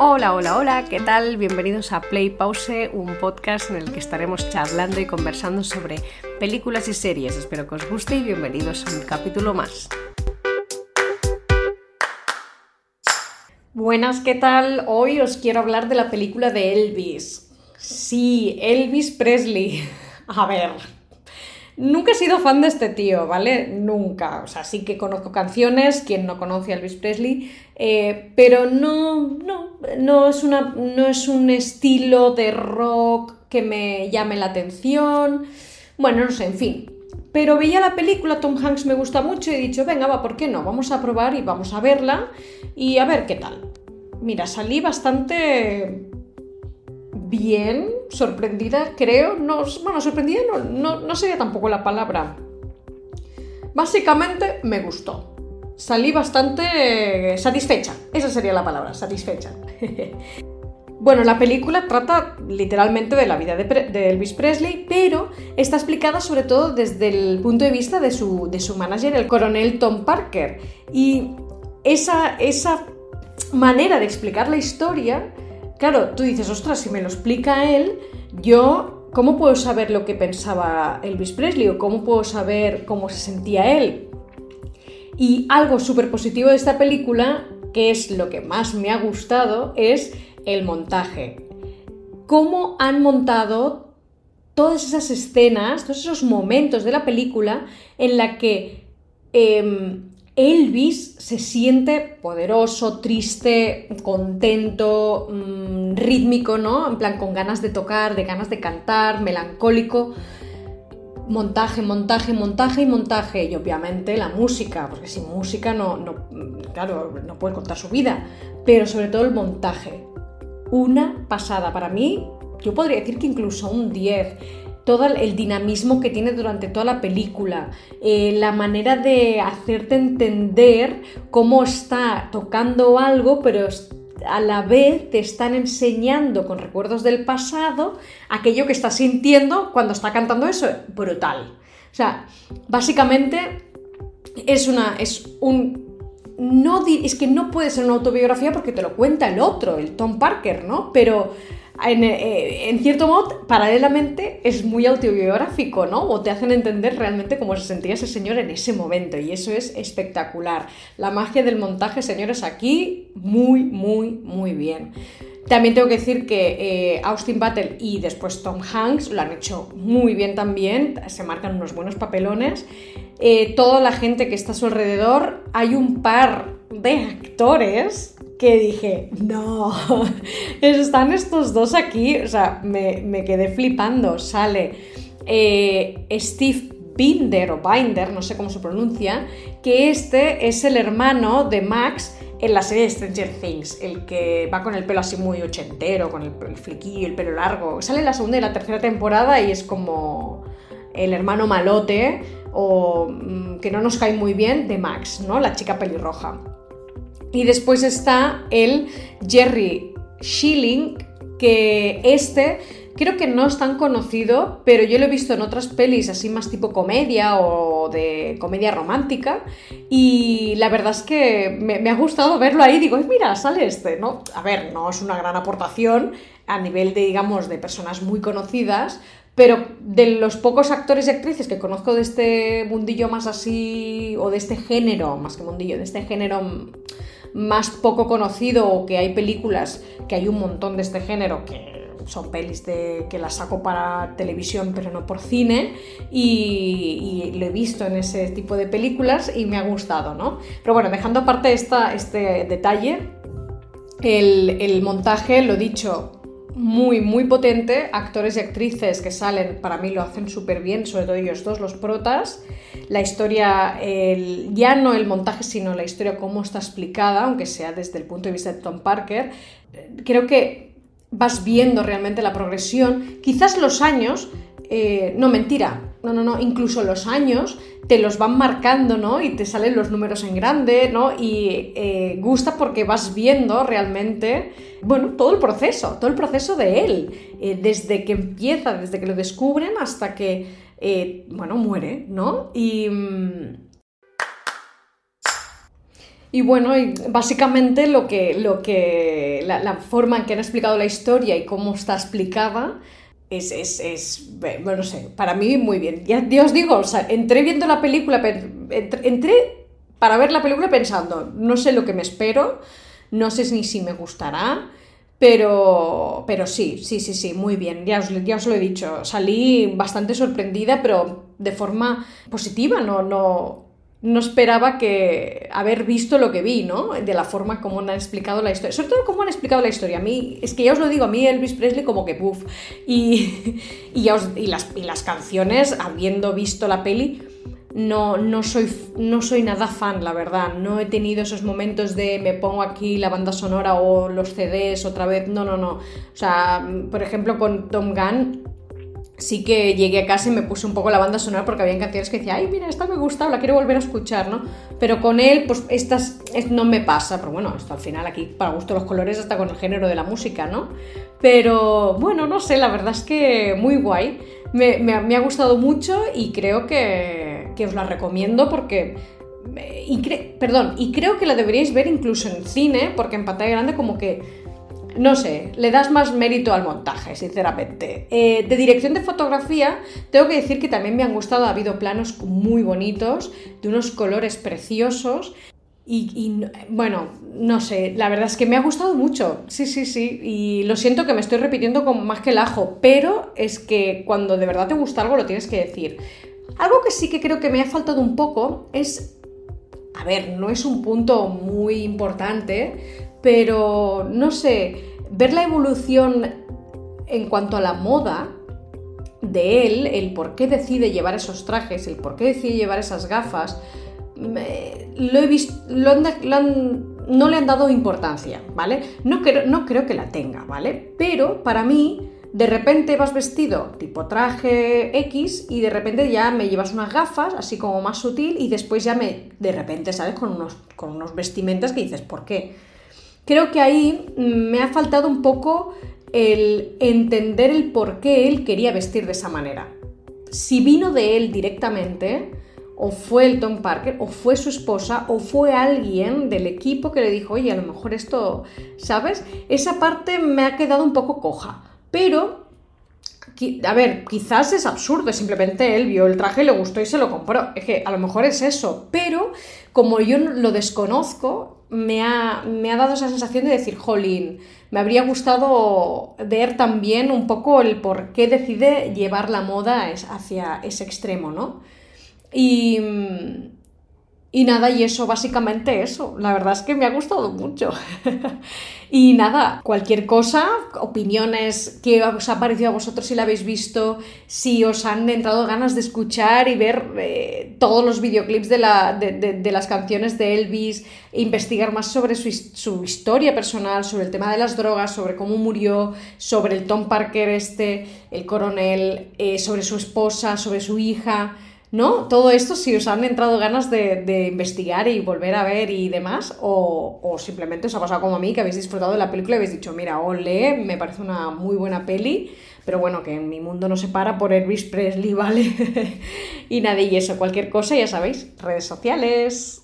Hola, hola, hola, ¿qué tal? Bienvenidos a Play Pause, un podcast en el que estaremos charlando y conversando sobre películas y series. Espero que os guste y bienvenidos a un capítulo más. Buenas, ¿qué tal? Hoy os quiero hablar de la película de Elvis. Sí, Elvis Presley. A ver, Nunca he sido fan de este tío, ¿vale? Nunca. O sea, sí que conozco canciones, quien no conoce a Elvis Presley, eh, pero no, no, no es, una, no es un estilo de rock que me llame la atención. Bueno, no sé, en fin. Pero veía la película, Tom Hanks me gusta mucho y he dicho, venga, va, ¿por qué no? Vamos a probar y vamos a verla y a ver qué tal. Mira, salí bastante bien, sorprendida, creo. No, bueno, sorprendida no, no, sería tampoco la palabra. Básicamente me gustó. Salí bastante satisfecha. Esa sería la palabra, satisfecha. Bueno, la película trata literalmente de la vida de, Elvis Presley, pero está explicada sobre todo desde el punto de vista de su, de su manager, el coronel Tom Parker. Y esa, esa manera de explicar la historia Claro, tú dices, ostras, si me lo explica él, yo, ¿cómo puedo saber lo que pensaba Elvis Presley o cómo puedo saber cómo se sentía él? Y algo súper positivo de esta película, que es lo que más me ha gustado, es el montaje. Cómo han montado todas esas escenas, todos esos momentos de la película en la que em, Elvis se siente poderoso, triste, contento, mm, rítmico, ¿no? En plan, con ganas de tocar, de ganas de cantar, melancólico. Montaje, montaje, montaje y montaje. Y obviamente la música, porque sin música no, no, claro, no puede contar su vida. Pero sobre todo el montaje. Una pasada. Para mí, yo podría decir que incluso un 10 todo el dinamismo que tiene durante toda la película, eh, la manera de hacerte entender cómo está tocando algo, pero a la vez te están enseñando con recuerdos del pasado aquello que está sintiendo cuando está cantando eso. Brutal. O sea, básicamente es una. es un. No, es que no puede ser una autobiografía porque te lo cuenta el otro, el Tom Parker, ¿no? Pero eh, en, cierto modo, paralelamente es muy autobiográfico, ¿no? O te hacen entender realmente cómo se sentía ese señor en ese momento y eso es espectacular. La magia del montaje, señores, aquí muy, muy, muy bien. También tengo que decir que eh, Austin Butler y después Tom Hanks lo han hecho muy bien también, se marcan unos buenos papelones. Eh, toda la gente que está a su alrededor, hay un par de actores que dije, no, están estos dos aquí, o sea, me, quedé flipando, sale eh, Steve Binder o Binder, no sé cómo se pronuncia, que este es el hermano de Max en la serie Stranger Things, el que va con el pelo así muy ochentero, con el, el flequillo, el pelo largo. Sale en la segunda y la tercera temporada y es como el hermano malote o mm, que no nos cae muy bien de Max, ¿no? La chica pelirroja. Y después está el Jerry Schilling, que este creo que no es tan conocido, pero yo lo he visto en otras pelis así más tipo comedia o de comedia romántica y la verdad es que me, ha gustado verlo ahí, digo, mira, sale este, ¿no? A ver, no es una gran aportación a nivel de, digamos, de personas muy conocidas, pero de los pocos actores y actrices que conozco de este mundillo más así, o de este género, más que mundillo, de este género más poco conocido o que hay películas que hay un montón de este género que son pelis de, que las saco para televisión pero no por cine y, lo he visto en ese tipo de películas y me ha gustado, ¿no? Pero bueno, dejando aparte esta, este detalle, el, el montaje, lo dicho, muy, muy potente. Actores y actrices que salen, para mí lo hacen súper bien, sobre todo ellos dos, los protas. La historia, ya no el montaje, sino la historia cómo está explicada, aunque sea desde el punto de vista de Tom Parker. Creo que vas viendo realmente la progresión. Quizás los años, eh, no mentira, no, no, no, incluso los años te los van marcando, ¿no? Y te salen los números en grande, ¿no? Y eh, gusta porque vas viendo realmente, bueno, todo el proceso, todo el proceso de él, eh, desde que empieza, desde que lo descubren hasta que, eh, bueno, muere, ¿no? Y... Mm, Y bueno, y básicamente lo que, lo que la, forma en que han explicado la historia y cómo está explicada es, es, es bueno, no sé, para mí muy bien. Ya, os digo, o sea, entré viendo la película, entré para ver la película pensando, no sé lo que me espero, no sé ni si me gustará, pero, pero sí, sí, sí, sí, muy bien. Ya os, ya os lo he dicho. Salí bastante sorprendida, pero de forma positiva. No, no, no esperaba que haber visto lo que vi, ¿no? De la forma como han explicado la historia. Sobre todo cómo han explicado la historia. A mí, es que ya os lo digo, a mí Elvis Presley como que puff. Y, y, ya y, las, y las canciones, habiendo visto la peli, no, no, soy, no soy nada fan, la verdad. No he tenido esos momentos de me pongo aquí la banda sonora o los CDs otra vez. No, no, no. O sea, por ejemplo, con Tom Gunn sí que llegué a casa y me puse un poco la banda sonora porque había canciones que decía, ay, mira, esta me gusta, la quiero volver a escuchar, ¿no? Pero con él, pues estas no me pasa, pero bueno, esto al final aquí, para gusto los colores, hasta con el género de la música, ¿no? Pero bueno, no sé, la verdad es que muy guay. Me, me ha gustado mucho y creo que, que os la recomiendo porque... Y perdón, y creo que la deberíais ver incluso en cine, porque en pantalla grande como que, no sé, le das más mérito al montaje, sinceramente. Eh, de dirección de fotografía, tengo que decir que también me han gustado, ha habido planos muy bonitos, de unos colores preciosos. Y, bueno, no sé, la verdad es que me ha gustado mucho, sí, sí, sí, y lo siento que me estoy repitiendo con más que el ajo, pero es que cuando de verdad te gusta algo lo tienes que decir. Algo que sí que creo que me ha faltado un poco es, a ver, no es un punto muy importante, pero no sé, ver la evolución en cuanto a la moda de él, el por qué decide llevar esos trajes, el por qué decide llevar esas gafas, lo he visto, no le han dado importancia, ¿vale? No no creo que la tenga, ¿vale? Pero para mí de repente vas vestido tipo traje X y de repente ya me llevas unas gafas, así como más sutil, y después ya me, de repente, ¿sabes? Con unos, con unos vestimentas que dices, ¿por qué? Creo que ahí me ha faltado un poco el entender el por qué él quería vestir de esa manera. Si vino de él directamente, o fue el Tom Parker, o fue su esposa, o fue alguien del equipo que le dijo, oye, a lo mejor esto, ¿sabes? Esa parte me ha quedado un poco coja. Pero, a ver, quizás es absurdo, simplemente él vio el traje, le gustó y se lo compró. Es que a lo mejor es eso, pero como yo lo desconozco, me ha, me ha dado esa sensación de decir, jolín, me habría gustado ver también un poco el por qué decide llevar la moda hacia ese extremo, ¿no? Y, y nada, y eso, básicamente eso. La verdad es que me ha gustado mucho. y nada, cualquier cosa, opiniones, qué os ha parecido a vosotros si la habéis visto, si os han entrado ganas de escuchar y ver eh, todos los videoclips de, la, de, las canciones de Elvis, investigar más sobre su, su, historia personal, sobre el tema de las drogas, sobre cómo murió, sobre el Tom Parker este, el coronel, eh, sobre su esposa, sobre su hija ¿no? Todo esto si os han entrado ganas de, investigar y volver a ver y demás, o, simplemente os ha pasado como a mí, que habéis disfrutado de la película y habéis dicho, mira, ole, me parece una muy buena peli, pero bueno, que en mi mundo no se para por Elvis Presley, ¿vale? y nada, y eso, cualquier cosa, ya sabéis, redes sociales.